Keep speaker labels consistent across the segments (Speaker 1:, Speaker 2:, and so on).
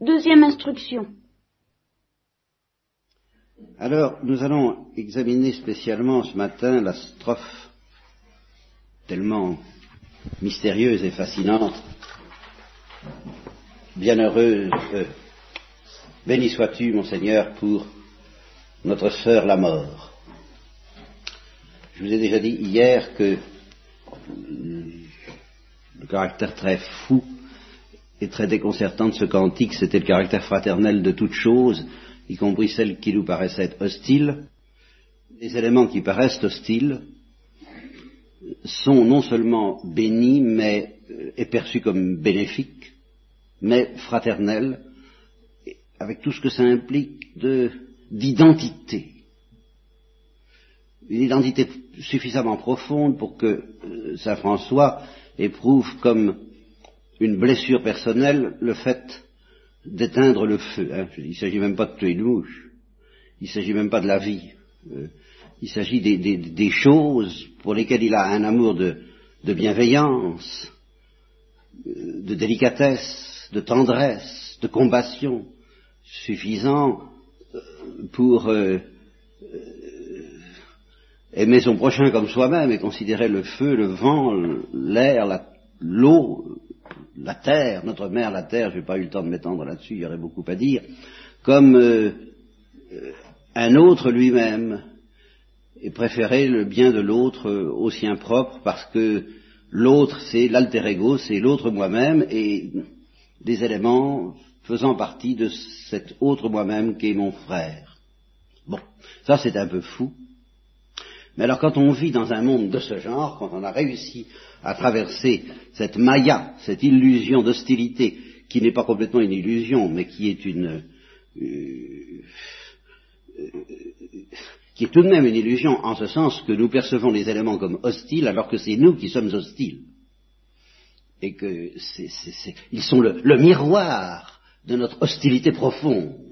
Speaker 1: Deuxième instruction.
Speaker 2: Alors, nous allons examiner spécialement ce matin la strophe tellement mystérieuse et fascinante. Bienheureuse, euh, béni sois-tu, mon Seigneur, pour notre sœur la mort. Je vous ai déjà dit hier que le caractère très fou et très déconcertant de ce cantique, c'était le caractère fraternel de toute chose, y compris celles qui nous paraissaient être hostiles. Les éléments qui paraissent hostiles sont non seulement bénis, mais euh, et perçus comme bénéfiques, mais fraternels, avec tout ce que ça implique de, d'identité. Une identité suffisamment profonde pour que euh, Saint François éprouve comme une blessure personnelle le fait d'éteindre le feu. Hein. Il ne s'agit même pas de tuer une mouche. Il ne s'agit même pas de la vie. Euh, il s'agit des, choses pour lesquelles il a un amour de, bienveillance, euh, de délicatesse, de tendresse, de compassion, suffisant euh, pour aimer son prochain comme soi-même et considérer le feu, le vent, l'air, l'eau, la, terre, notre mère, la terre, je n'ai pas eu le temps de m'étendre là-dessus, il y aurait beaucoup à dire, comme euh, un autre lui-même, et préférer le bien de l'autre au sien propre, parce que l'autre c'est l'alter ego, c'est l'autre moi-même, et des éléments faisant partie de cet autre moi-même qui est mon frère. Bon, ça c'est un peu fou, mais alors quand on vit dans un monde de ce genre, quand on a réussi à traverser cette maya, cette illusion d'hostilité, qui n'est pas complètement une illusion, mais qui est une... Euh, euh, qui est tout de même une illusion en ce sens que nous percevons les éléments comme hostiles alors que c'est nous qui sommes hostiles. Et que ils sont le miroir de notre hostilité profonde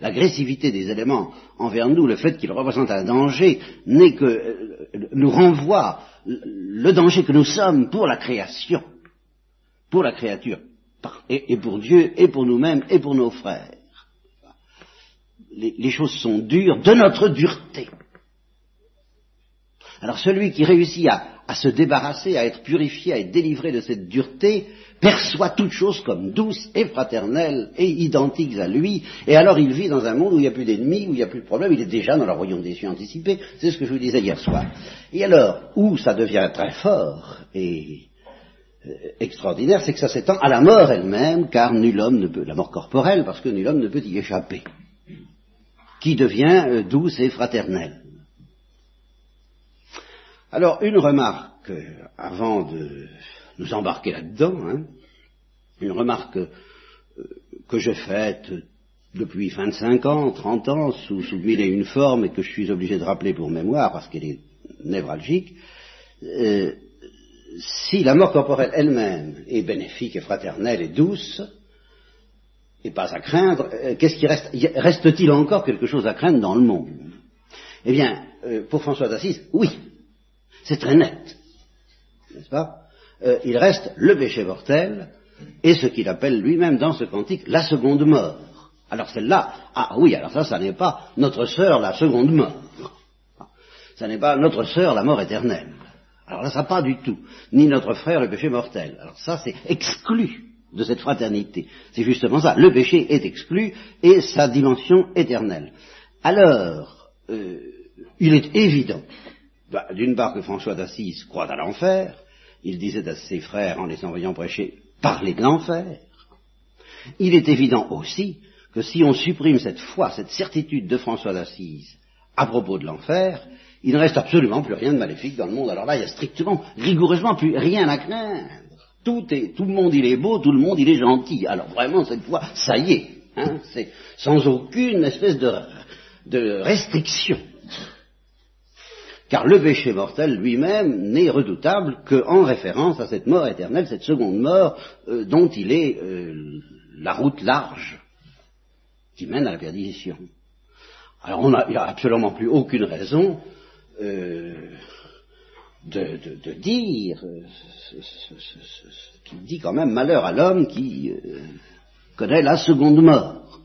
Speaker 2: l'agressivité des éléments envers nous, le fait qu'ils représentent un danger, n'est que euh, nous renvoie le danger que nous sommes pour la création, pour la créature, et, pour Dieu, et pour nous-mêmes, et pour nos frères. les choses sont dures de notre dureté. Alors celui qui réussit à, se débarrasser, à être purifié, à être délivré de cette dureté, perçoit toute chose comme douce et fraternelle et identiques à lui, et alors il vit dans un monde où il n'y a plus d'ennemis, où il n'y a plus de problème, il est déjà dans le royaume des cieux anticipé, c'est ce que je vous disais hier soir. Et alors, où ça devient très fort et euh, extraordinaire, c'est que ça s'étend à la mort elle-même, car nul homme ne peut, la mort corporelle, parce que nul homme ne peut y échapper, qui devient euh, douce et fraternelle. Alors, une remarque euh, avant de nous embarquer là-dedans, hein, une remarque euh, que j'ai faite depuis 25 ans, 30 ans, sous, sous mille et une formes, et que je suis obligé de rappeler pour mémoire parce qu'elle est névralgique, euh, si la mort corporelle elle-même est bénéfique et fraternelle et douce, et pas à craindre, qu'est-ce qui reste Reste-t-il encore quelque chose à craindre dans le monde? Eh bien, pour François d'Assise, oui, c'est très net. N'est-ce pas? Euh, Il reste le péché mortel et ce qu'il appelle lui-même dans ce cantique la seconde mort. Alors celle-là, ah oui, alors ça, ça n'est pas notre sœur la seconde mort. Ça n'est pas notre sœur la mort éternelle. Alors là, ça pas du tout. Ni notre frère le péché mortel. Alors ça, c'est exclu de cette fraternité. C'est justement ça. Le péché est exclu et sa dimension éternelle. Alors, euh, il est évident bah, d'une part que François d'Assise croit à l'enfer, il disait à ses frères en les envoyant prêcher, parlez de l'enfer. Il est évident aussi que si on supprime cette foi, cette certitude de François d'Assise à propos de l'enfer, il ne reste absolument plus rien de maléfique dans le monde. Alors là, il n'y a strictement, rigoureusement plus rien à craindre. Tout, est, tout le monde il est beau, tout le monde il est gentil. Alors vraiment, cette fois, ça y est, hein, c'est sans aucune espèce de, de restriction. Car le péché mortel lui-même n'est redoutable qu'en référence à cette mort éternelle, cette seconde mort euh, dont il est euh, la route large qui mène à la perdition. Alors on il n'y a absolument plus aucune raison euh, de, dire ce, qui dit quand même malheur à l'homme qui connaît la seconde mort.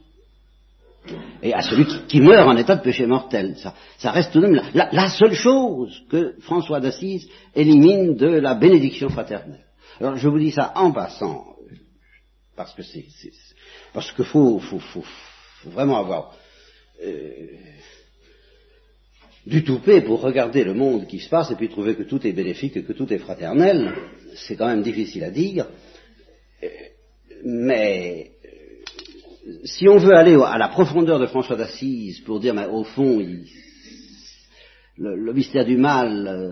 Speaker 2: Et à celui qui, meurt en état de péché mortel. Ça, reste tout de même la, seule chose que François d'Assise élimine de la bénédiction fraternelle. Alors je vous dis ça en passant, parce que c'est, parce qu'il faut, faut, vraiment avoir euh, du toupet pour regarder le monde qui se passe et puis trouver que tout est bénéfique et que tout est fraternel. C'est quand même difficile à dire. Euh, mais si on veut aller à la profondeur de François d'Assise pour dire, mais au fond, le, mystère du mal euh,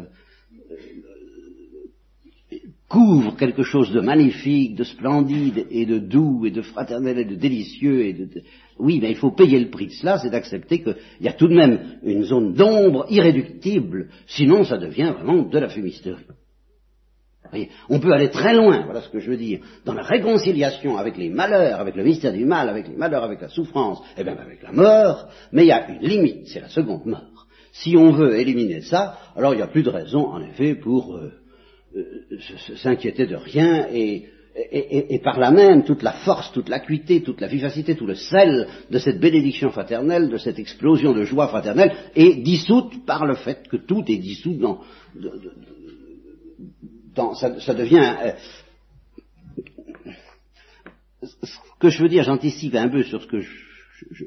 Speaker 2: couvre quelque chose de magnifique, de splendide et de doux et de fraternel et de délicieux et de, oui, mais il faut payer le prix de cela, c'est d'accepter qu'il y a tout de même une zone d'ombre irréductible, sinon ça devient vraiment de la fumisterie on peut aller très loin, voilà ce que je veux dire, dans la réconciliation avec les malheurs, avec le mystère du mal, avec les malheurs, avec la souffrance, et même avec la mort, mais il y a une limite, c'est la seconde mort. Si on veut éliminer ça, alors il n'y a plus de raison, en effet, pour euh, euh, s'inquiéter de rien et, et, par là même toute la force, toute l'acuité, toute la vivacité, tout le sel de cette bénédiction fraternelle, de cette explosion de joie fraternelle, est dissoute par le fait que tout est dissous dans, ça, devient... Euh, ce que je veux dire, j'anticipe un peu sur ce que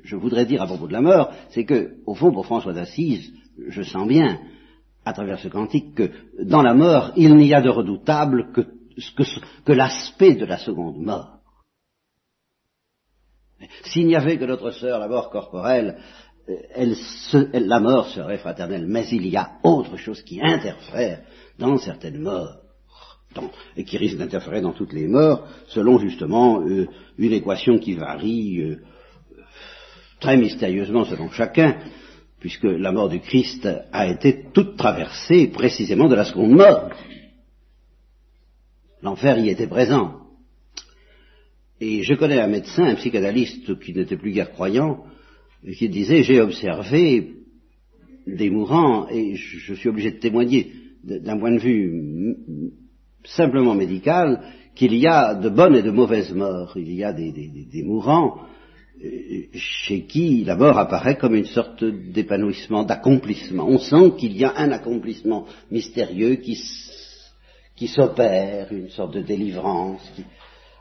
Speaker 2: je, voudrais dire à propos de la mort, c'est que, au fond, pour François d'Assise, je sens bien, à travers ce cantique, que dans la mort, il n'y a de redoutable que, l'aspect de la seconde mort. S'il n'y avait que notre sœur, la mort corporelle, euh, la mort serait fraternelle, mais il y a autre chose qui interfère dans certaines morts et qui risque d'interférer dans toutes les morts, selon justement euh, une équation qui varie euh, très mystérieusement selon chacun, puisque la mort du Christ a été toute traversée précisément de la seconde mort. L'enfer y était présent. Et je connais un médecin, un psychanalyste qui n'était plus guère croyant, qui disait, j'ai observé des mourants, et je suis obligé de témoigner d'un point de vue simplement médical qu'il y a de bonnes et de mauvaises morts. Il y a des, mourants euh, chez qui la mort apparaît comme une sorte d'épanouissement, d'accomplissement. On sent qu'il y a un accomplissement mystérieux qui, qui s'opère, une sorte de délivrance,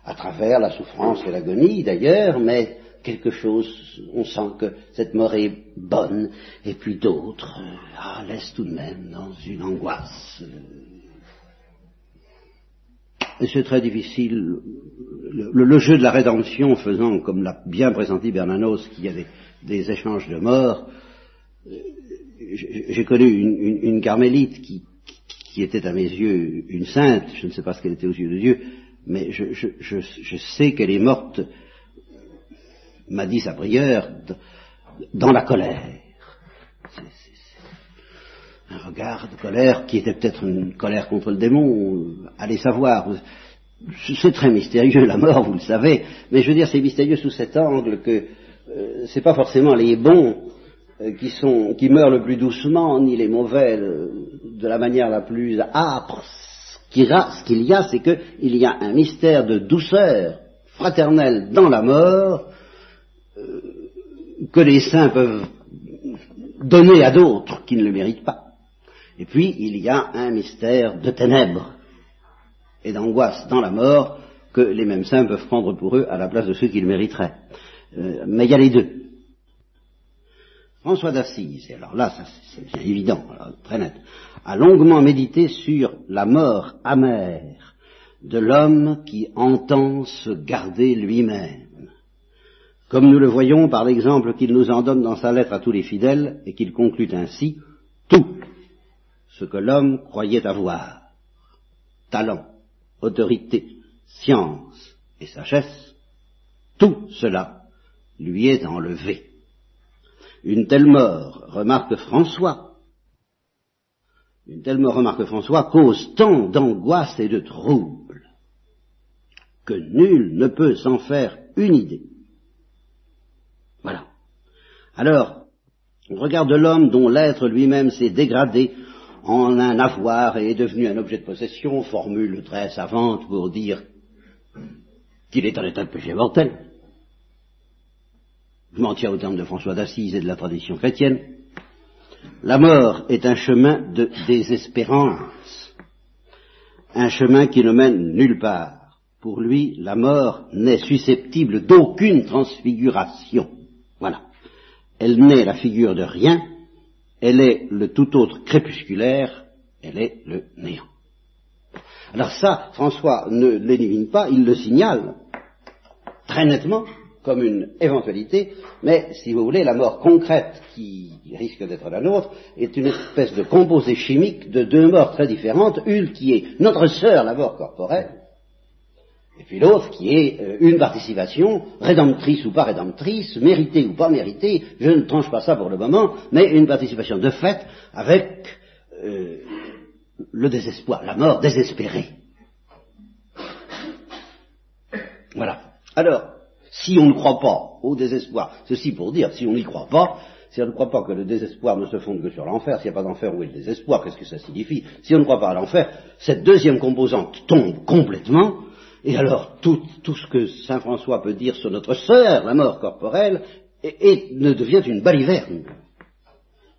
Speaker 2: à travers la souffrance et l'agonie d'ailleurs, mais quelque chose, on sent que cette mort est bonne, et puis d'autres euh, ah, laissent tout de même dans une angoisse. C'est très difficile. Le, jeu de la rédemption faisant, comme l'a bien présenté Bernanos, qu'il y a des, échanges de morts, euh, j'ai connu une, carmélite qui, était à mes yeux une sainte, je ne sais pas ce qu'elle était aux yeux de Dieu, mais je, sais qu'elle est morte, m'a dit sa prière, dans la colère un regard de colère qui était peut-être une colère contre le démon, allez savoir. C'est très mystérieux la mort, vous le savez, mais je veux dire c'est mystérieux sous cet angle que euh, c'est pas forcément les bons euh, qui meurent le plus doucement, ni les mauvais de la manière la plus âpre. Ce qu'il y a, c'est qu'il y a un mystère de douceur fraternelle dans la mort euh, que les saints peuvent donner à d'autres qui ne le méritent pas. Et puis, il y a un mystère de ténèbres et d'angoisse dans la mort que les mêmes saints peuvent prendre pour eux à la place de ceux qu'ils mériteraient. Euh, mais il y a les deux. François d'Assise, et alors là, c'est bien évident, très net, a longuement médité sur la mort amère de l'homme qui entend se garder lui-même. Comme nous le voyons par l'exemple qu'il nous en donne dans sa lettre à tous les fidèles, et qu'il conclut ainsi, tout, ce que l'homme croyait avoir, talent, autorité, science et sagesse, tout cela lui est enlevé. Une telle mort, remarque François, une telle mort, remarque François, cause tant d'angoisse et de trouble que nul ne peut s'en faire une idée. Voilà. Alors, on regarde l'homme dont l'être lui-même s'est dégradé en un avoir et est devenu un objet de possession, formule très savante pour dire qu'il est en état de péché mortel. je m'en tiens au terme de François d'Assise et de la tradition chrétienne, la mort est un chemin de désespérance, un chemin qui ne mène nulle part. Pour lui, la mort n'est susceptible d'aucune transfiguration. Voilà. Elle n'est la figure de rien, elle est le tout autre crépusculaire, elle est le néant. Alors ça, François ne l'élimine pas, il le signale très nettement comme une éventualité, mais si vous voulez, la mort concrète qui risque d'être la nôtre est une espèce de composé chimique de deux morts très différentes, une qui est notre sœur, la mort corporelle, et puis l'autre qui est euh, une participation, rédemptrice ou pas rédemptrice, méritée ou pas méritée, je ne tranche pas ça pour le moment, mais une participation de fait avec euh, le désespoir, la mort désespérée. Voilà. Alors, si on ne croit pas au désespoir, ceci pour dire, si on n'y croit pas, si on ne croit pas que le désespoir ne se fonde que sur l'enfer, s'il n'y a pas d'enfer, où est le désespoir? Qu'est-ce que ça signifie? Si on ne croit pas à l'enfer, cette deuxième composante tombe complètement, et alors, tout, ce que Saint François peut dire sur notre sœur, la mort corporelle, ne devient une baliverne.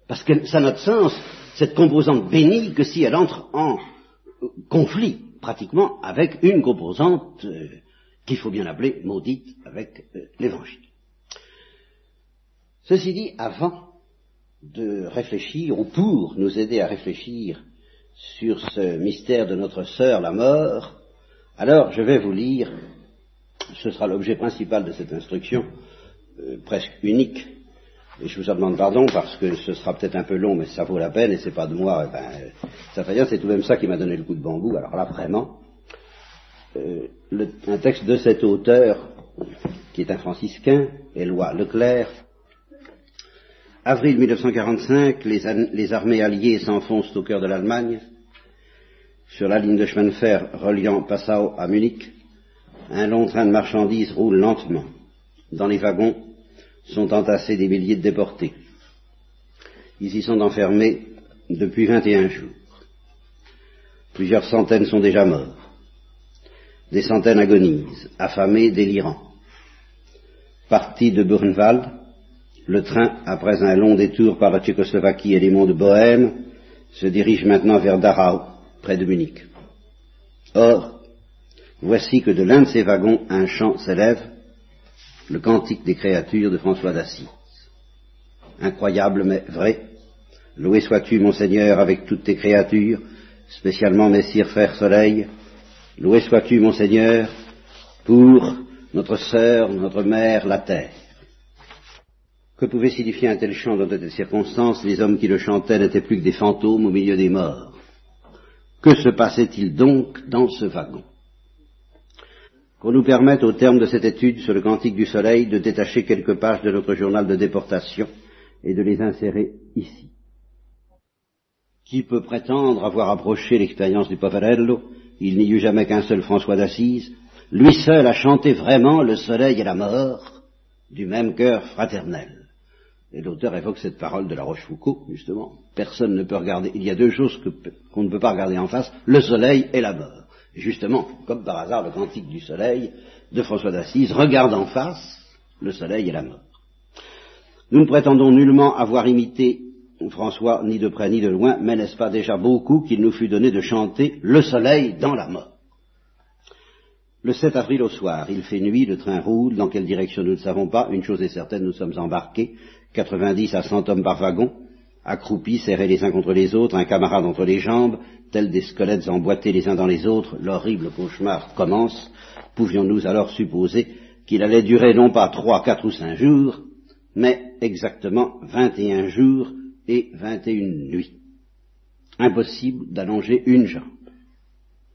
Speaker 2: Parce que ça n'a de sens, cette composante bénie, que si elle entre en conflit, pratiquement, avec une composante euh, qu'il faut bien appeler maudite avec euh, l'Évangile. Ceci dit, avant de réfléchir, ou pour nous aider à réfléchir sur ce mystère de notre sœur, la mort, alors, je vais vous lire, ce sera l'objet principal de cette instruction, euh, presque unique, et je vous en demande pardon parce que ce sera peut-être un peu long, mais ça vaut la peine, et c'est pas de moi, eh ben, ça fait rien, c'est tout de même ça qui m'a donné le coup de bambou, alors là, vraiment, euh, un texte de cet auteur, qui est un franciscain, Éloi Leclerc, avril 1945, les, les armées alliées s'enfoncent au cœur de l'Allemagne, sur la ligne de chemin de fer reliant Passau à Munich, un long train de marchandises roule lentement. Dans les wagons sont entassés des milliers de déportés. Ils y sont enfermés depuis 21 jours. Plusieurs centaines sont déjà morts. Des centaines agonisent, affamés, délirants. Parti de Burnwald, le train, après un long détour par la Tchécoslovaquie et les monts de Bohême, se dirige maintenant vers Dachau, près de Munich. Or, voici que de l'un de ces wagons un chant s'élève, le cantique des créatures de François d'Assise. Incroyable mais vrai, loué sois-tu mon Seigneur avec toutes tes créatures, spécialement Messire Frère Soleil, loué sois-tu mon Seigneur pour notre sœur, notre mère, la terre. Que pouvait signifier un tel chant dans de telles circonstances? Les hommes qui le chantaient n'étaient plus que des fantômes au milieu des morts. Que se passait-il donc dans ce wagon? Qu'on nous permette, au terme de cette étude sur le Cantique du Soleil, de détacher quelques pages de notre journal de déportation et de les insérer ici. Qui peut prétendre avoir approché l'expérience du Poverello? Il n'y eut jamais qu'un seul François d'Assise. Lui seul a chanté vraiment le soleil et la mort du même cœur fraternel. Et l'auteur évoque cette parole de la Rochefoucauld, justement. Personne ne peut regarder. Il y a deux choses qu'on ne peut pas regarder en face, le soleil et la mort. Justement, comme par hasard, le cantique du soleil de François d'Assise regarde en face le soleil et la mort. Nous ne prétendons nullement avoir imité François ni de près ni de loin, mais n'est-ce pas déjà beaucoup qu'il nous fut donné de chanter le soleil dans la mort? Le 7 avril au soir, il fait nuit, le train roule, dans quelle direction nous ne savons pas, une chose est certaine, nous sommes embarqués, 90 à 100 hommes par wagon, accroupis, serrés les uns contre les autres, un camarade entre les jambes, tels des squelettes emboîtés les uns dans les autres, l'horrible cauchemar commence. Pouvions-nous alors supposer qu'il allait durer non pas trois, quatre ou cinq jours, mais exactement vingt et un jours et vingt et une nuits? Impossible d'allonger une jambe.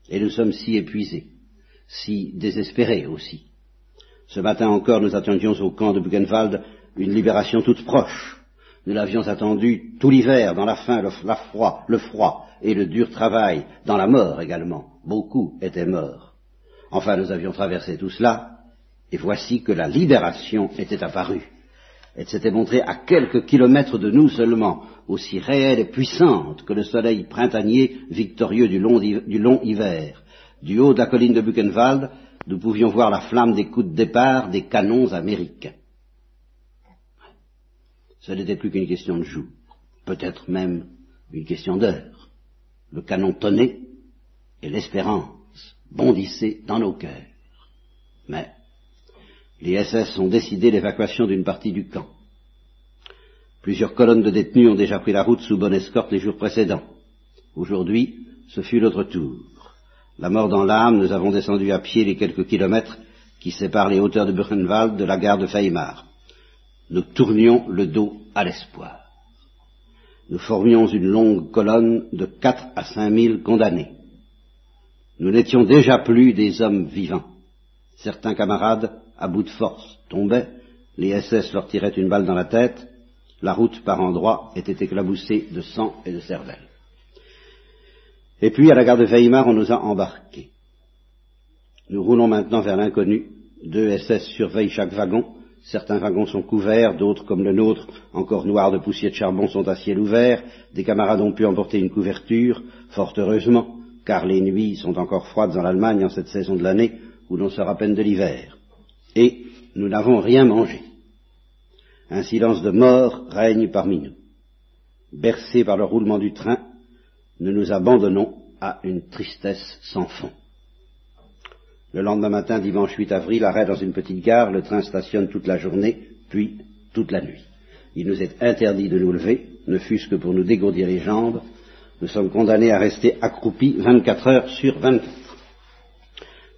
Speaker 2: Et nous sommes si épuisés, si désespérés aussi. Ce matin encore, nous attendions au camp de Buchenwald une libération toute proche. Nous l'avions attendu tout l'hiver, dans la faim, le, froid, le froid et le dur travail, dans la mort également. Beaucoup étaient morts. Enfin, nous avions traversé tout cela, et voici que la libération était apparue. Elle s'était montrée à quelques kilomètres de nous seulement, aussi réelle et puissante que le soleil printanier victorieux du long, du long hiver. Du haut de la colline de Buchenwald, nous pouvions voir la flamme des coups de départ des canons américains. Ce n'était plus qu'une question de jour, peut-être même une question d'heure. Le canon tonnait et l'espérance bondissait dans nos cœurs. Mais les SS ont décidé l'évacuation d'une partie du camp. Plusieurs colonnes de détenus ont déjà pris la route sous bonne escorte les jours précédents. Aujourd'hui, ce fut notre tour. La mort dans l'âme, nous avons descendu à pied les quelques kilomètres qui séparent les hauteurs de Buchenwald de la gare de Weimar. Nous tournions le dos à l'espoir. Nous formions une longue colonne de quatre à cinq mille condamnés. Nous n'étions déjà plus des hommes vivants. Certains camarades, à bout de force, tombaient, les SS leur tiraient une balle dans la tête, la route par endroits était éclaboussée de sang et de cervelle. Et puis, à la gare de Weimar, on nous a embarqués. Nous roulons maintenant vers l'inconnu. Deux SS surveillent chaque wagon. Certains wagons sont couverts, d'autres, comme le nôtre, encore noirs de poussière de charbon, sont à ciel ouvert. Des camarades ont pu emporter une couverture, fort heureusement, car les nuits sont encore froides en Allemagne en cette saison de l'année où l'on à peine de l'hiver. Et nous n'avons rien mangé. Un silence de mort règne parmi nous. Bercés par le roulement du train, nous nous abandonnons à une tristesse sans fond. Le lendemain matin, dimanche 8 avril, arrêt dans une petite gare, le train stationne toute la journée, puis toute la nuit. Il nous est interdit de nous lever, ne fût-ce que pour nous dégourdir les jambes. Nous sommes condamnés à rester accroupis 24 heures sur 24.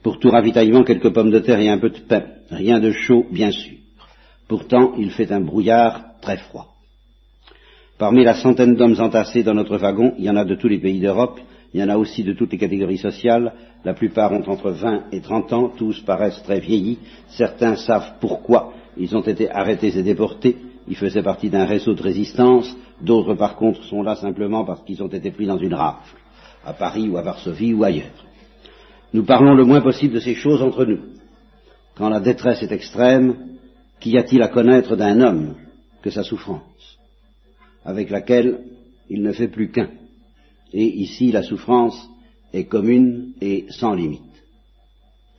Speaker 2: Pour tout ravitaillement, quelques pommes de terre et un peu de pain. Rien de chaud, bien sûr. Pourtant, il fait un brouillard très froid. Parmi la centaine d'hommes entassés dans notre wagon, il y en a de tous les pays d'Europe, il y en a aussi de toutes les catégories sociales, la plupart ont entre 20 et 30 ans, tous paraissent très vieillis, certains savent pourquoi ils ont été arrêtés et déportés, ils faisaient partie d'un réseau de résistance, d'autres par contre sont là simplement parce qu'ils ont été pris dans une rafle, à Paris ou à Varsovie ou ailleurs. Nous parlons le moins possible de ces choses entre nous. Quand la détresse est extrême, Qu'y a-t-il à connaître d'un homme que sa souffrance, avec laquelle il ne fait plus qu'un? Et ici, la souffrance est commune et sans limite.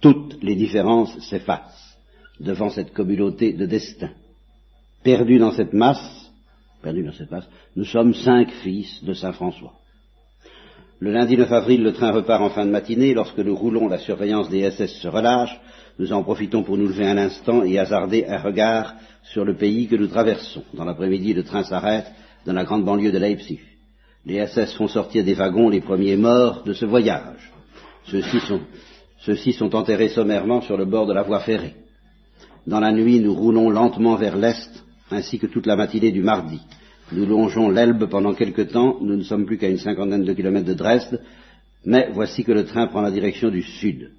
Speaker 2: Toutes les différences s'effacent devant cette communauté de destin. Perdus dans cette masse, perdus dans cette masse, nous sommes cinq fils de Saint François. Le lundi 9 avril, le train repart en fin de matinée. Lorsque nous roulons, la surveillance des SS se relâche. Nous en profitons pour nous lever un instant et hasarder un regard sur le pays que nous traversons. Dans l'après-midi, le train s'arrête dans la grande banlieue de Leipzig. Les SS font sortir des wagons les premiers morts de ce voyage. Ceux-ci sont, enterrés sommairement sur le bord de la voie ferrée. Dans la nuit, nous roulons lentement vers l'est, ainsi que toute la matinée du mardi. Nous longeons l'Elbe pendant quelque temps, nous ne sommes plus qu'à une cinquantaine de kilomètres de Dresde, mais voici que le train prend la direction du sud.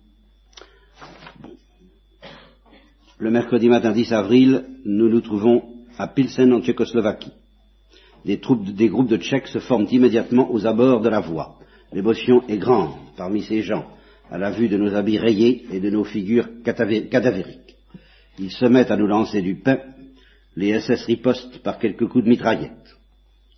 Speaker 2: Le mercredi matin 10 avril, nous nous trouvons à Pilsen en Tchécoslovaquie. Des, troupes, des groupes de Tchèques se forment immédiatement aux abords de la voie. L'émotion est grande parmi ces gens, à la vue de nos habits rayés et de nos figures cadavériques. Ils se mettent à nous lancer du pain, les SS ripostent par quelques coups de mitraillette.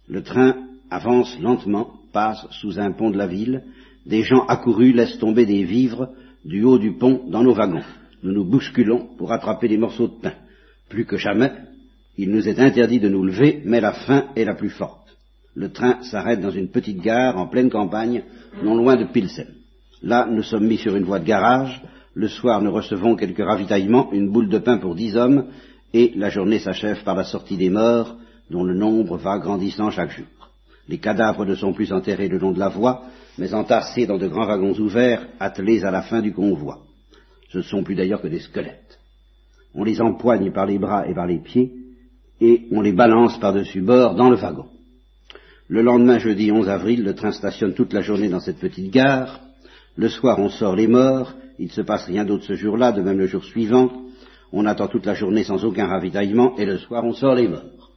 Speaker 2: Le train avance lentement, passe sous un pont de la ville, des gens accourus laissent tomber des vivres du haut du pont dans nos wagons. Nous nous bousculons pour attraper des morceaux de pain. Plus que jamais, il nous est interdit de nous lever, mais la faim est la plus forte. Le train s'arrête dans une petite gare en pleine campagne, non loin de Pilsen. Là, nous sommes mis sur une voie de garage. Le soir, nous recevons quelques ravitaillements, une boule de pain pour dix hommes, et la journée s'achève par la sortie des morts, dont le nombre va grandissant chaque jour. Les cadavres ne sont plus enterrés le long de la voie, mais entassés dans de grands wagons ouverts, attelés à la fin du convoi. Ce ne sont plus d'ailleurs que des squelettes. On les empoigne par les bras et par les pieds, et on les balance par-dessus bord dans le wagon. Le lendemain, jeudi 11 avril, le train stationne toute la journée dans cette petite gare. Le soir, on sort les morts. Il ne se passe rien d'autre ce jour-là, de même le jour suivant on attend toute la journée sans aucun ravitaillement, et le soir on sort les morts.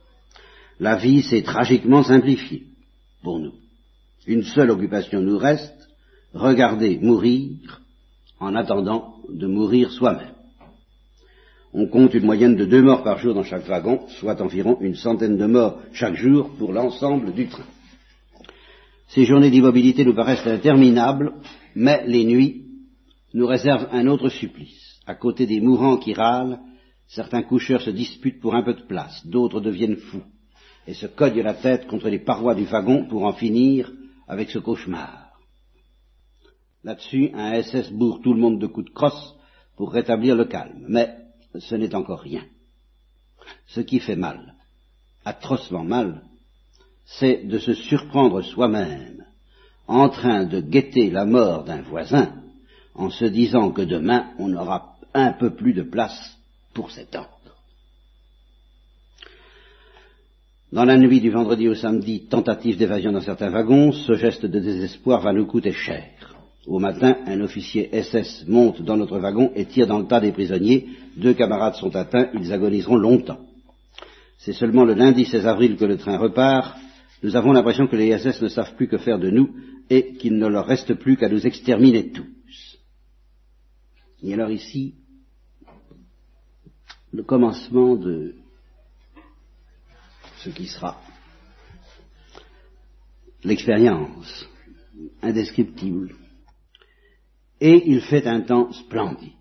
Speaker 2: La vie s'est tragiquement simplifiée pour nous. Une seule occupation nous reste, regarder mourir en attendant de mourir soi-même. On compte une moyenne de deux morts par jour dans chaque wagon, soit environ une centaine de morts chaque jour pour l'ensemble du train. Ces journées d'immobilité nous paraissent interminables, mais les nuits nous réservent un autre supplice. À côté des mourants qui râlent, certains coucheurs se disputent pour un peu de place, d'autres deviennent fous. et se cogne la tête contre les parois du wagon pour en finir avec ce cauchemar. Là-dessus, un SS bourre tout le monde de coups de crosse pour rétablir le calme. Mais ce n'est encore rien. Ce qui fait mal, atrocement mal, c'est de se surprendre soi-même en train de guetter la mort d'un voisin en se disant que demain on aura un peu plus de place pour cet ordre. Dans la nuit du vendredi au samedi, tentative d'évasion dans certains wagons, ce geste de désespoir va nous coûter cher. Au matin, un officier SS monte dans notre wagon et tire dans le tas des prisonniers. Deux camarades sont atteints, ils agoniseront longtemps. C'est seulement le lundi 16 avril que le train repart. Nous avons l'impression que les SS ne savent plus que faire de nous et qu'il ne leur reste plus qu'à nous exterminer tous. Et alors ici, le commencement de ce qui sera l'expérience indescriptible et il fait un temps splendide.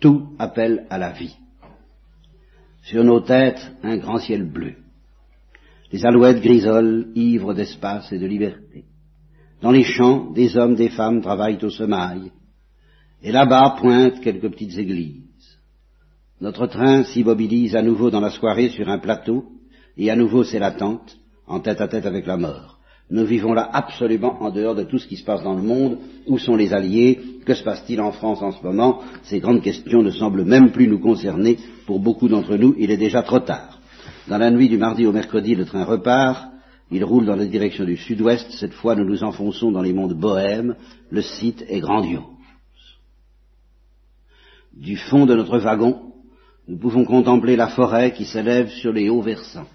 Speaker 2: Tout appelle à la vie. Sur nos têtes, un grand ciel bleu. Les alouettes grisolent, ivres d'espace et de liberté. Dans les champs, des hommes, des femmes travaillent au semail. Et là-bas pointent quelques petites églises. Notre train s'immobilise à nouveau dans la soirée sur un plateau, et à nouveau c'est l'attente, en tête à tête avec la mort. Nous vivons là absolument en dehors de tout ce qui se passe dans le monde. Où sont les alliés? Que se passe-t-il en France en ce moment? Ces grandes questions ne semblent même plus nous concerner. Pour beaucoup d'entre nous, il est déjà trop tard. Dans la nuit du mardi au mercredi, le train repart. Il roule dans la direction du sud-ouest. Cette fois, nous nous enfonçons dans les mondes bohèmes. Le site est grandiose. Du fond de notre wagon, nous pouvons contempler la forêt qui s'élève sur les hauts versants.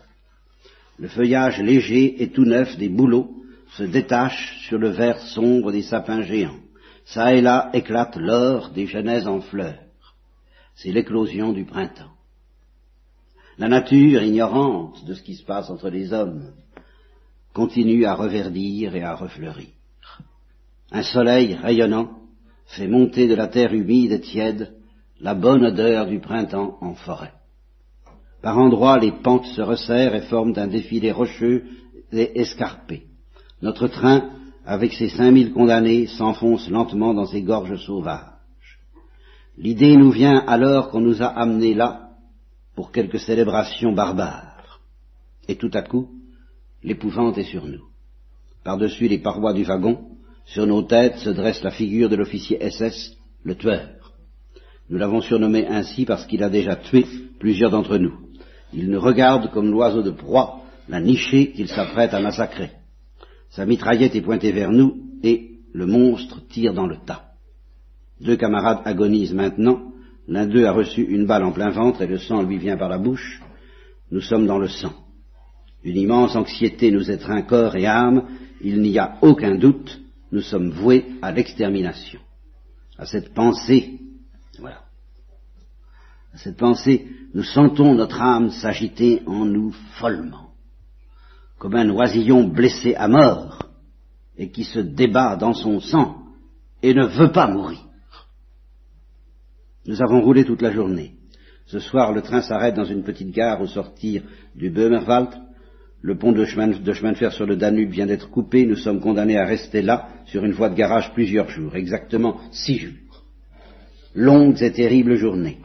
Speaker 2: Le feuillage léger et tout neuf des bouleaux se détache sur le vert sombre des sapins géants. Ça et là éclate l'or des genèses en fleurs. C'est l'éclosion du printemps. La nature, ignorante de ce qui se passe entre les hommes, continue à reverdir et à refleurir. Un soleil rayonnant fait monter de la terre humide et tiède la bonne odeur du printemps en forêt. Par endroits, les pentes se resserrent et forment un défilé rocheux et escarpé. Notre train, avec ses cinq mille condamnés, s'enfonce lentement dans ces gorges sauvages. L'idée nous vient alors qu'on nous a amenés là pour quelques célébrations barbares. Et tout à coup, l'épouvante est sur nous. Par-dessus les parois du wagon, sur nos têtes se dresse la figure de l'officier SS, le tueur. Nous l'avons surnommé ainsi parce qu'il a déjà tué plusieurs d'entre nous. Il nous regarde comme l'oiseau de proie, la nichée qu'il s'apprête à massacrer. Sa mitraillette est pointée vers nous et le monstre tire dans le tas. Deux camarades agonisent maintenant. L'un d'eux a reçu une balle en plein ventre et le sang lui vient par la bouche. Nous sommes dans le sang. Une immense anxiété nous étreint corps et âme. Il n'y a aucun doute. Nous sommes voués à l'extermination. À cette pensée, voilà. À cette pensée, nous sentons notre âme s'agiter en nous follement, comme un oisillon blessé à mort et qui se débat dans son sang et ne veut pas mourir. Nous avons roulé toute la journée. Ce soir, le train s'arrête dans une petite gare au sortir du Böhmerwald. Le pont de chemin, de chemin de fer sur le Danube vient d'être coupé. Nous sommes condamnés à rester là, sur une voie de garage, plusieurs jours, exactement six jours. Longues et terribles journées.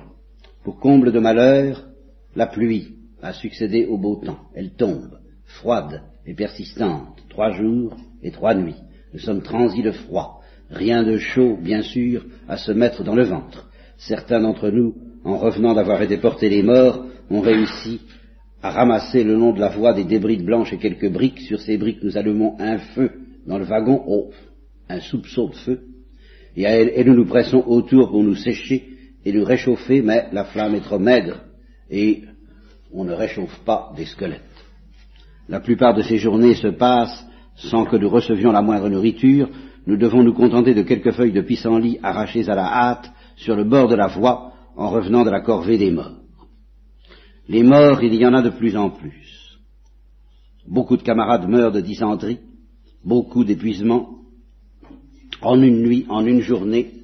Speaker 2: Pour comble de malheur, la pluie a succédé au beau temps. Elle tombe, froide et persistante, trois jours et trois nuits. Nous sommes transis de froid. Rien de chaud, bien sûr, à se mettre dans le ventre. Certains d'entre nous, en revenant d'avoir été portés les morts, ont réussi à ramasser le long de la voie des débris de blanches et quelques briques. Sur ces briques, nous allumons un feu dans le wagon, oh, un soupçon de feu, et, et nous nous pressons autour pour nous sécher et nous réchauffer, mais la flamme est trop maigre et on ne réchauffe pas des squelettes. La plupart de ces journées se passent sans que nous recevions la moindre nourriture. Nous devons nous contenter de quelques feuilles de pissenlit arrachées à la hâte sur le bord de la voie en revenant de la corvée des morts. Les morts, il y en a de plus en plus. Beaucoup de camarades meurent de dysenterie, beaucoup d'épuisement. En une nuit, en une journée,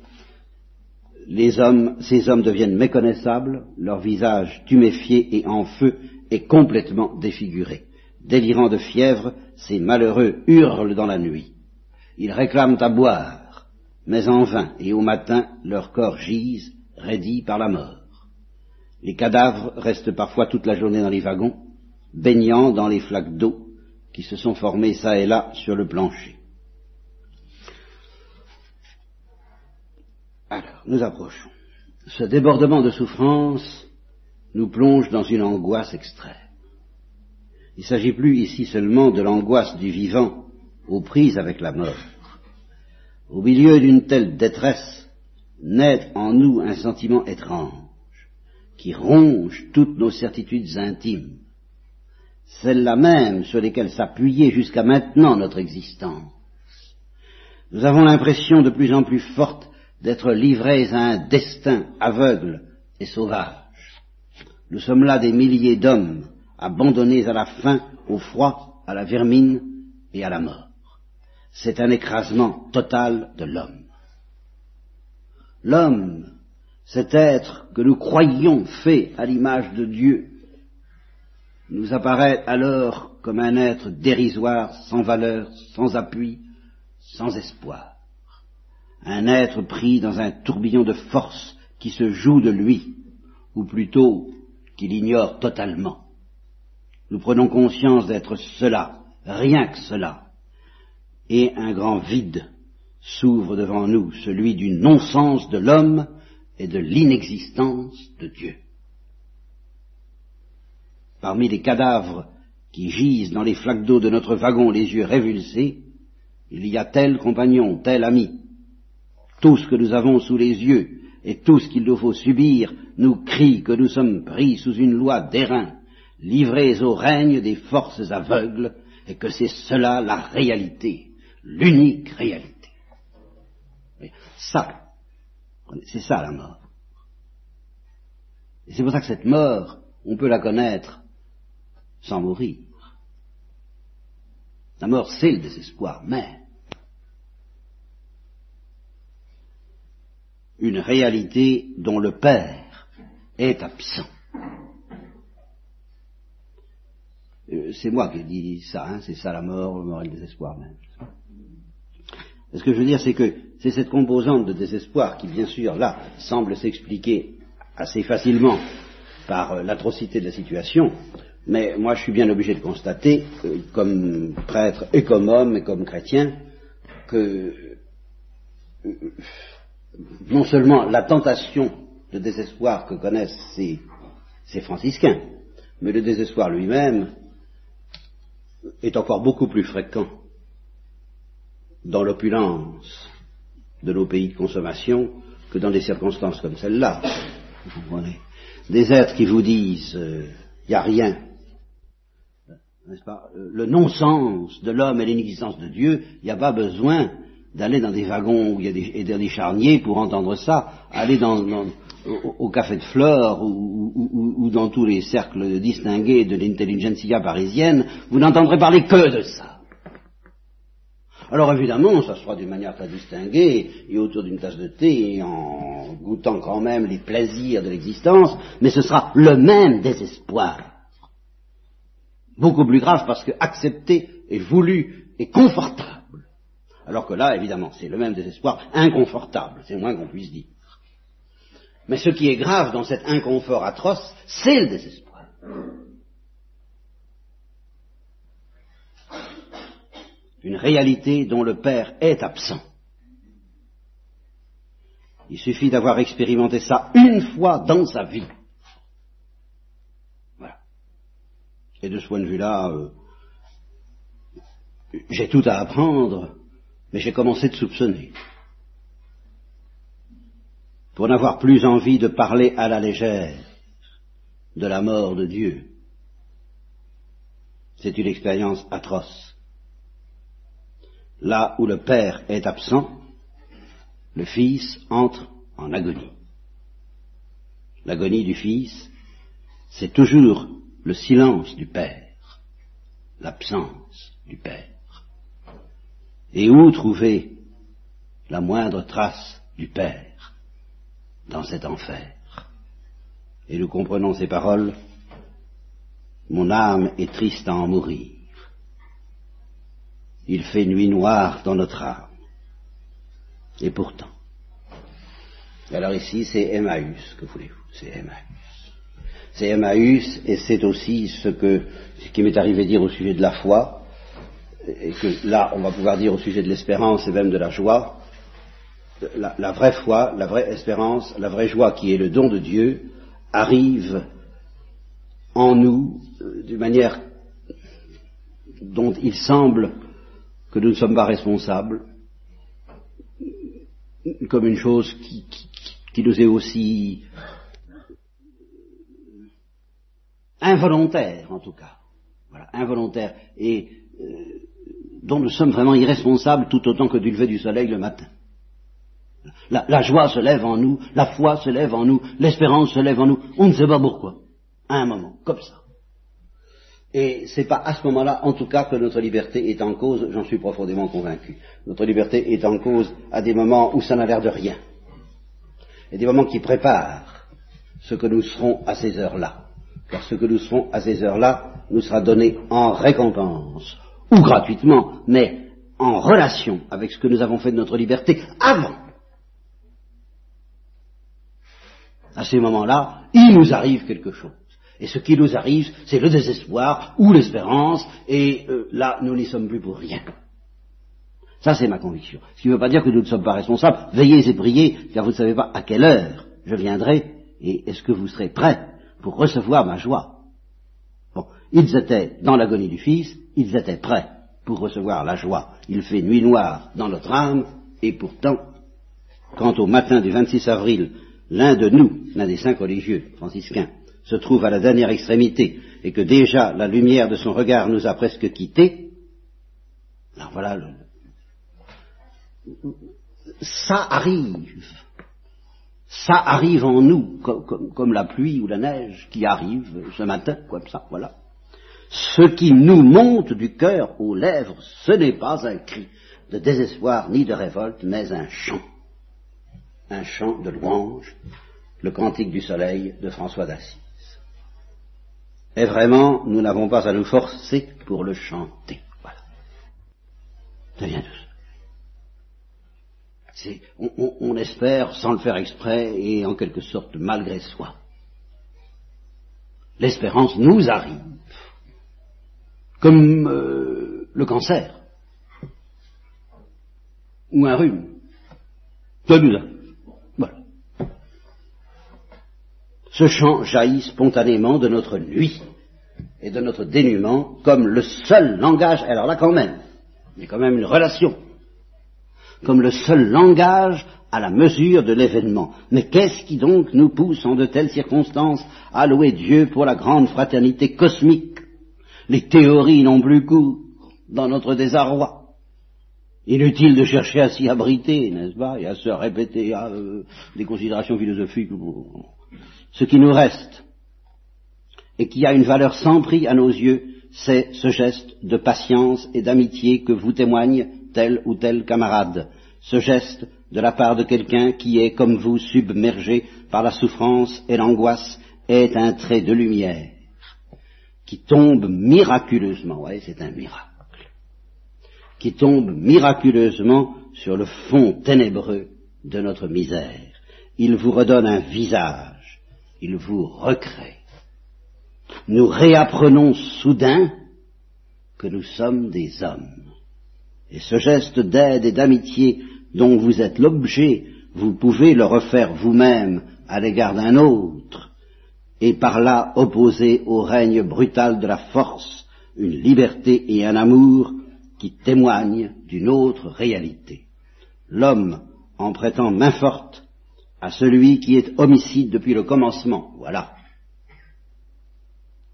Speaker 2: les hommes, ces hommes deviennent méconnaissables, leur visage tuméfié et en feu est complètement défiguré. Délirant de fièvre, ces malheureux hurlent dans la nuit. Ils réclament à boire, mais en vain, et au matin, leur corps gisent, raidis par la mort. Les cadavres restent parfois toute la journée dans les wagons, baignant dans les flaques d'eau qui se sont formées çà et là sur le plancher. Alors, nous approchons. Ce débordement de souffrance nous plonge dans une angoisse extrême. Il ne s'agit plus ici seulement de l'angoisse du vivant aux prises avec la mort. Au milieu d'une telle détresse, naît en nous un sentiment étrange qui ronge toutes nos certitudes intimes, celles-là même sur lesquelles s'appuyait jusqu'à maintenant notre existence. Nous avons l'impression de plus en plus forte d'être livrés à un destin aveugle et sauvage. Nous sommes là des milliers d'hommes abandonnés à la faim, au froid, à la vermine et à la mort. C'est un écrasement total de l'homme. L'homme, cet être que nous croyions fait à l'image de Dieu, nous apparaît alors comme un être dérisoire, sans valeur, sans appui, sans espoir. Un être pris dans un tourbillon de force qui se joue de lui, ou plutôt qu'il ignore totalement. Nous prenons conscience d'être cela, rien que cela, et un grand vide s'ouvre devant nous, celui du non-sens de l'homme et de l'inexistence de Dieu. Parmi les cadavres qui gisent dans les flaques d'eau de notre wagon les yeux révulsés, il y a tel compagnon, tel ami. Tout ce que nous avons sous les yeux et tout ce qu'il nous faut subir nous crie que nous sommes pris sous une loi d'airain, livrés au règne des forces aveugles, et que c'est cela la réalité, l'unique réalité. Ça, c'est ça la mort. Et c'est pour ça que cette mort, on peut la connaître sans mourir. La mort, c'est le désespoir mais Une réalité dont le Père est absent. Euh, c'est moi qui dis ça, hein, c'est ça la mort, la mort et le désespoir même. Ce que je veux dire, c'est que c'est cette composante de désespoir qui, bien sûr, là, semble s'expliquer assez facilement par euh, l'atrocité de la situation, mais moi je suis bien obligé de constater, comme prêtre et comme homme et comme chrétien, que euh, non seulement la tentation de désespoir que connaissent ces, franciscains, mais le désespoir lui-même est encore beaucoup plus fréquent dans l'opulence de nos pays de consommation que dans des circonstances comme celle-là. Des êtres qui vous disent il euh, n'y a rien, n'est-ce pas? Le non-sens de l'homme et l'inexistence de Dieu, il n'y a pas besoin d'aller dans des wagons où il y a des, et des charniers pour entendre ça, aller au, café de fleurs ou, ou, dans tous les cercles distingués de l'intelligentsia parisienne, vous n'entendrez parler que de ça. Alors évidemment, ça sera d'une manière très distinguée, et autour d'une tasse de thé, en goûtant quand même les plaisirs de l'existence, mais ce sera le même désespoir. Beaucoup plus grave parce que accepté et voulu et confortable. Alors que là, évidemment, c'est le même désespoir inconfortable, c'est le moins qu'on puisse dire. Mais ce qui est grave dans cet inconfort atroce, c'est le désespoir. une réalité dont le Père est absent. Il suffit d'avoir expérimenté ça une fois dans sa vie. Voilà. Et de ce point de vue-là, euh, j'ai tout à apprendre, mais j'ai commencé de soupçonner. Pour n'avoir plus envie de parler à la légère de la mort de Dieu. C'est une expérience atroce. Là où le Père est absent, le Fils entre en agonie. L'agonie du Fils, c'est toujours le silence du Père, l'absence du Père. Et où trouver la moindre trace du Père dans cet enfer? Et nous comprenons ces paroles Mon âme est triste à en mourir. Il fait nuit noire dans notre âme. Et pourtant. Alors ici, c'est Emmaüs, que voulez-vous? C'est Emmaüs. C'est Emmaüs, et c'est aussi ce, que, ce qui m'est arrivé dire au sujet de la foi, et que là, on va pouvoir dire au sujet de l'espérance et même de la joie, la, vraie foi, la vraie espérance, la vraie joie qui est le don de Dieu, arrive en nous euh, d'une manière dont il semble que nous ne sommes pas responsables, comme une chose qui nous est aussi involontaire en tout cas, voilà, involontaire, et euh, dont nous sommes vraiment irresponsables tout autant que du lever du soleil le matin. La, joie se lève en nous, la foi se lève en nous, l'espérance se lève en nous, on ne sait pas pourquoi, à un moment, comme ça. Et c'est pas à ce moment-là, en tout cas, que notre liberté est en cause, j'en suis profondément convaincu. Notre liberté est en cause à des moments où ça n'a l'air de rien. Et des moments qui préparent ce que nous serons à ces heures-là. Car ce que nous serons à ces heures-là nous sera donné en récompense, ou gratuitement, mais en relation avec ce que nous avons fait de notre liberté avant. À ces moments-là, il nous arrive quelque chose. Et ce qui nous arrive, c'est le désespoir ou l'espérance, et euh, là, nous n'y sommes plus pour rien. Ça, c'est ma conviction. Ce qui ne veut pas dire que nous ne sommes pas responsables. Veillez et priez, car vous ne savez pas à quelle heure je viendrai, et est-ce que vous serez prêts pour recevoir ma joie? Ils étaient dans l'agonie du Fils, ils étaient prêts pour recevoir la joie. Il fait nuit noire dans notre âme, et pourtant, quand au matin du 26 avril, l'un de nous, l'un des cinq religieux franciscains, se trouve à la dernière extrémité et que déjà la lumière de son regard nous a presque quittés, alors voilà, le, ça arrive. Ça arrive en nous, comme, comme, la pluie ou la neige qui arrive ce matin, comme ça, voilà. Ce qui nous monte du cœur aux lèvres, ce n'est pas un cri de désespoir ni de révolte, mais un chant. Un chant de louange, le cantique du soleil de François d'Assise. Et vraiment, nous n'avons pas à nous forcer pour le chanter. Voilà. Ça vient de on, on, espère sans le faire exprès et en quelque sorte malgré soi. L'espérance nous arrive, comme euh, le cancer ou un rhume. Arrive. Ce chant jaillit spontanément de notre nuit et de notre dénuement comme le seul langage, alors là quand même, il y a quand même une relation, comme le seul langage à la mesure de l'événement. Mais qu'est-ce qui donc nous pousse en de telles circonstances à louer Dieu pour la grande fraternité cosmique Les théories n'ont plus cours dans notre désarroi. Inutile de chercher à s'y abriter, n'est-ce pas, et à se répéter à, euh, des considérations philosophiques ce qui nous reste et qui a une valeur sans prix à nos yeux, c'est ce geste de patience et d'amitié que vous témoigne tel ou tel camarade, ce geste de la part de quelqu'un qui est, comme vous, submergé par la souffrance et l'angoisse, est un trait de lumière qui tombe miraculeusement, ouais, c'est un miracle, qui tombe miraculeusement sur le fond ténébreux de notre misère. Il vous redonne un visage il vous recrée. Nous réapprenons soudain que nous sommes des hommes. Et ce geste d'aide et d'amitié dont vous êtes l'objet, vous pouvez le refaire vous-même à l'égard d'un autre, et par là opposer au règne brutal de la force une liberté et un amour qui témoignent d'une autre réalité. L'homme, en prêtant main forte, à celui qui est homicide depuis le commencement. Voilà.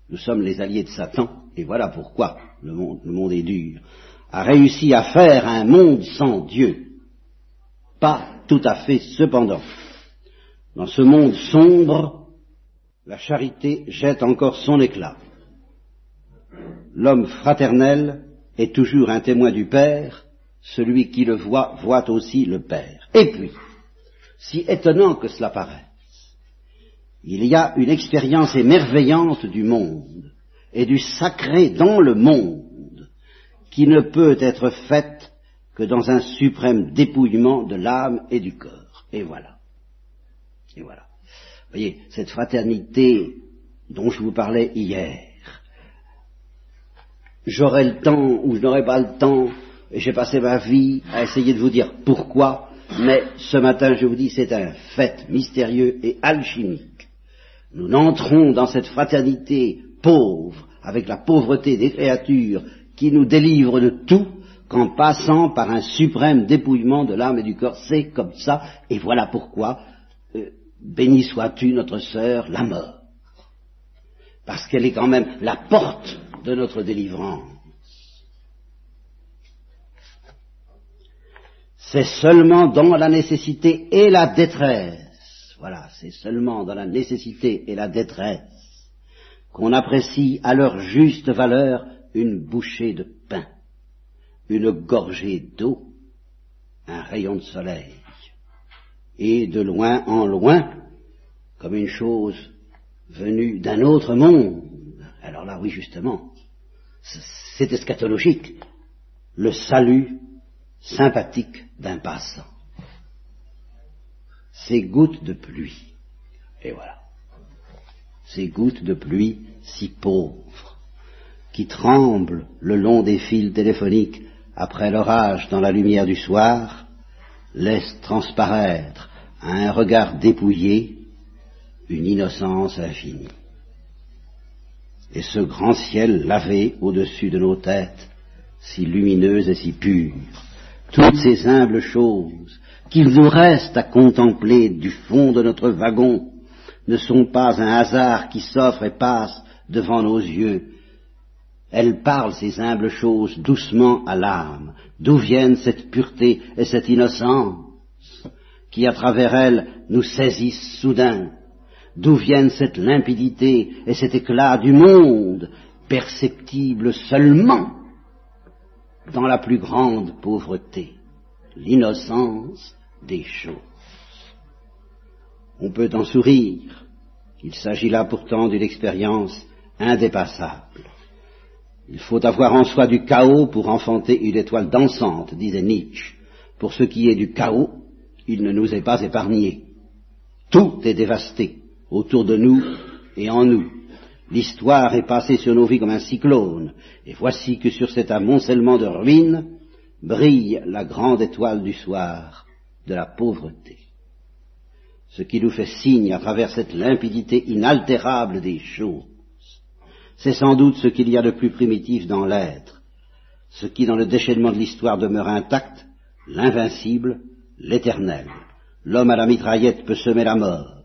Speaker 2: Nous sommes les alliés de Satan, et voilà pourquoi le monde, le monde est dur, a réussi à faire un monde sans Dieu. Pas tout à fait cependant. Dans ce monde sombre, la charité jette encore son éclat. L'homme fraternel est toujours un témoin du Père, celui qui le voit voit aussi le Père. Et puis, si étonnant que cela paraisse, il y a une expérience émerveillante du monde, et du sacré dans le monde qui ne peut être faite que dans un suprême dépouillement de l'âme et du corps. Et voilà. Et voilà. Voyez, cette fraternité dont je vous parlais hier, j'aurai le temps ou je n'aurai pas le temps, et j'ai passé ma vie à essayer de vous dire pourquoi, mais ce matin je vous dis c'est un fait mystérieux et alchimique. Nous n'entrons dans cette fraternité pauvre, avec la pauvreté des créatures qui nous délivre de tout, qu'en passant par un suprême dépouillement de l'âme et du corps. C'est comme ça, et voilà pourquoi, euh, béni sois-tu notre sœur, la mort. Parce qu'elle est quand même la porte de notre délivrance. C'est seulement dans la nécessité et la détresse, voilà, c'est seulement dans la nécessité et la détresse qu'on apprécie à leur juste valeur une bouchée de pain, une gorgée d'eau, un rayon de soleil, et de loin en loin, comme une chose venue d'un autre monde. Alors là, oui, justement, c'est eschatologique, le salut sympathique d'un passant. Ces gouttes de pluie, et voilà, ces gouttes de pluie si pauvres, qui tremblent le long des fils téléphoniques après l'orage dans la lumière du soir, laissent transparaître à un regard dépouillé une innocence infinie. Et ce grand ciel lavé au-dessus de nos têtes, si lumineuse et si pure, toutes ces humbles choses qu'il nous reste à contempler du fond de notre wagon ne sont pas un hasard qui s'offre et passe devant nos yeux. Elles parlent, ces humbles choses, doucement à l'âme. D'où viennent cette pureté et cette innocence qui, à travers elles, nous saisissent soudain? D'où viennent cette limpidité et cet éclat du monde, perceptible seulement dans la plus grande pauvreté, l'innocence des choses? On peut en sourire, il s'agit là pourtant d'une expérience indépassable. Il faut avoir en soi du chaos pour enfanter une étoile dansante, disait Nietzsche. Pour ce qui est du chaos, il ne nous est pas épargné. Tout est dévasté autour de nous et en nous. L'histoire est passée sur nos vies comme un cyclone, et voici que sur cet amoncellement de ruines brille la grande étoile du soir de la pauvreté. Ce qui nous fait signe à travers cette limpidité inaltérable des choses, c'est sans doute ce qu'il y a de plus primitif dans l'être, ce qui dans le déchaînement de l'histoire demeure intact, l'invincible, l'éternel. L'homme à la mitraillette peut semer la mort,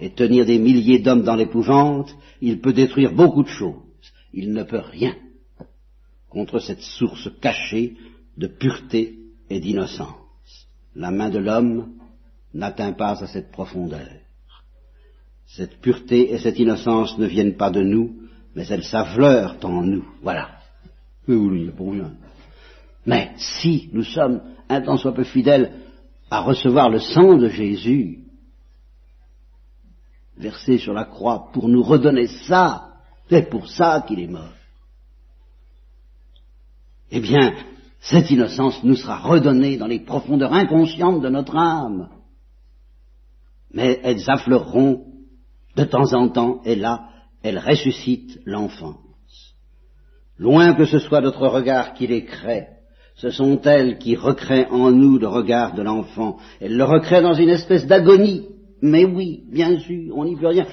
Speaker 2: et tenir des milliers d'hommes dans l'épouvante, il peut détruire beaucoup de choses. Il ne peut rien contre cette source cachée de pureté et d'innocence. La main de l'homme n'atteint pas à cette profondeur. Cette pureté et cette innocence ne viennent pas de nous, mais elles s'affleurent en nous. Voilà. Oui, pour rien. Mais si nous sommes un tant soit peu fidèles à recevoir le sang de Jésus, versé sur la croix pour nous redonner ça. C'est pour ça qu'il est mort. Eh bien, cette innocence nous sera redonnée dans les profondeurs inconscientes de notre âme. Mais elles affleureront de temps en temps, et là, elles ressuscitent l'enfance. Loin que ce soit notre regard qui les crée, ce sont elles qui recréent en nous le regard de l'enfant. Elles le recréent dans une espèce d'agonie mais oui, bien sûr, on n'y peut rien.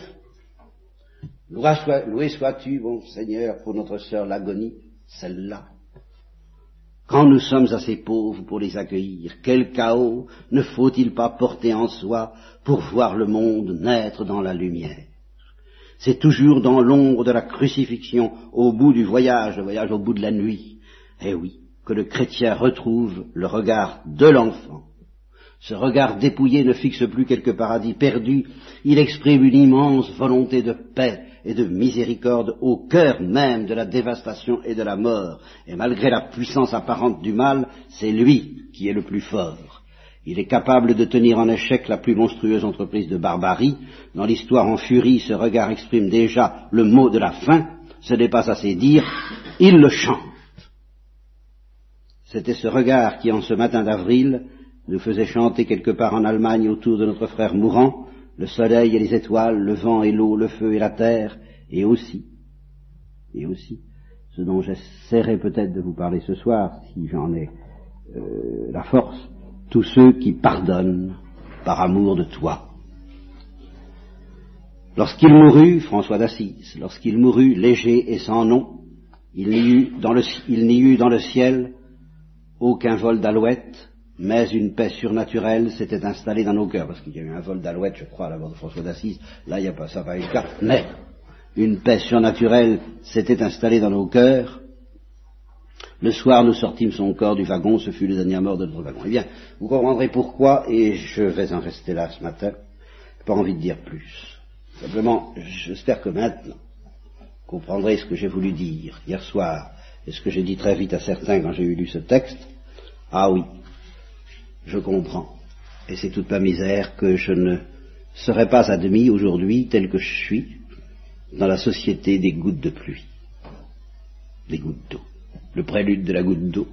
Speaker 2: Loué sois-tu, bon Seigneur, pour notre sœur l'agonie, celle-là. Quand nous sommes assez pauvres pour les accueillir, quel chaos ne faut-il pas porter en soi pour voir le monde naître dans la lumière? C'est toujours dans l'ombre de la crucifixion, au bout du voyage, le voyage au bout de la nuit, eh oui, que le chrétien retrouve le regard de l'enfant ce regard dépouillé ne fixe plus quelque paradis perdu, il exprime une immense volonté de paix et de miséricorde au cœur même de la dévastation et de la mort. Et malgré la puissance apparente du mal, c'est lui qui est le plus fort. Il est capable de tenir en échec la plus monstrueuse entreprise de barbarie. Dans l'histoire en furie, ce regard exprime déjà le mot de la fin. ce n'est pas assez dire, il le chante. C'était ce regard qui, en ce matin d'avril, nous faisait chanter quelque part en Allemagne autour de notre frère mourant, le soleil et les étoiles, le vent et l'eau, le feu et la terre, et aussi, et aussi, ce dont j'essaierai peut-être de vous parler ce soir, si j'en ai euh, la force, tous ceux qui pardonnent par amour de toi. Lorsqu'il mourut, François d'Assise, lorsqu'il mourut léger et sans nom, il n'y eut, eut dans le ciel aucun vol d'alouette, mais une paix surnaturelle s'était installée dans nos cœurs, parce qu'il y a eu un vol d'alouette, je crois, à la mort de François d'Assise, là il n'y a pas ça, eu le cas, mais une paix surnaturelle s'était installée dans nos cœurs. Le soir, nous sortîmes son corps du wagon, ce fut le dernier mort de notre wagon. Eh bien, vous comprendrez pourquoi, et je vais en rester là ce matin, pas envie de dire plus. Simplement, j'espère que maintenant, vous comprendrez ce que j'ai voulu dire hier soir, et ce que j'ai dit très vite à certains quand j'ai eu lu ce texte. Ah oui, je comprends. Et c'est toute ma misère que je ne serai pas demi aujourd'hui tel que je suis dans la société des gouttes de pluie, des gouttes d'eau. Le prélude de la goutte d'eau,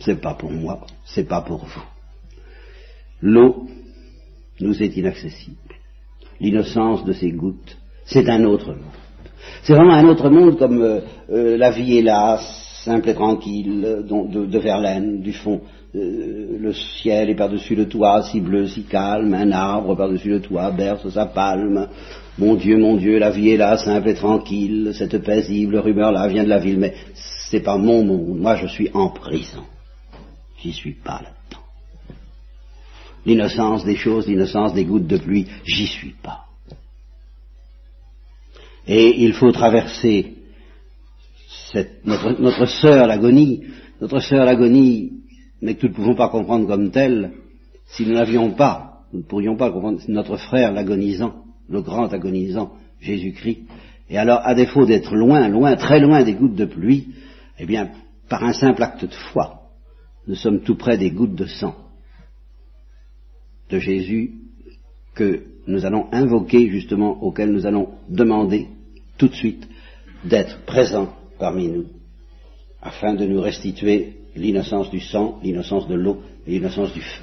Speaker 2: c'est pas pour moi, c'est pas pour vous. L'eau nous est inaccessible. L'innocence de ces gouttes, c'est un autre monde. C'est vraiment un autre monde comme euh, euh, la vie est là, simple et tranquille, de, de, Verlaine, du fond, euh, le ciel est par-dessus le toit, si bleu, si calme, un arbre par-dessus le toit berce sa palme. Mon Dieu, mon Dieu, la vie est là, simple et tranquille, cette paisible rumeur-là vient de la ville, mais c'est pas mon monde, moi je suis en prison. J'y suis pas là-dedans. L'innocence des choses, l'innocence des gouttes de pluie, j'y suis pas. Et il faut traverser notre, notre sœur l'agonie, notre sœur l'agonie, mais que nous ne pouvons pas comprendre comme telle, si nous n'avions pas, nous ne pourrions pas comprendre notre frère l'agonisant, le grand agonisant, Jésus-Christ. Et alors, à défaut d'être loin, loin, très loin des gouttes de pluie, eh bien, par un simple acte de foi, nous sommes tout près des gouttes de sang de Jésus que nous allons invoquer justement, auquel nous allons demander tout de suite d'être présent parmi nous, afin de nous restituer l'innocence du sang, l'innocence de l'eau et l'innocence du feu.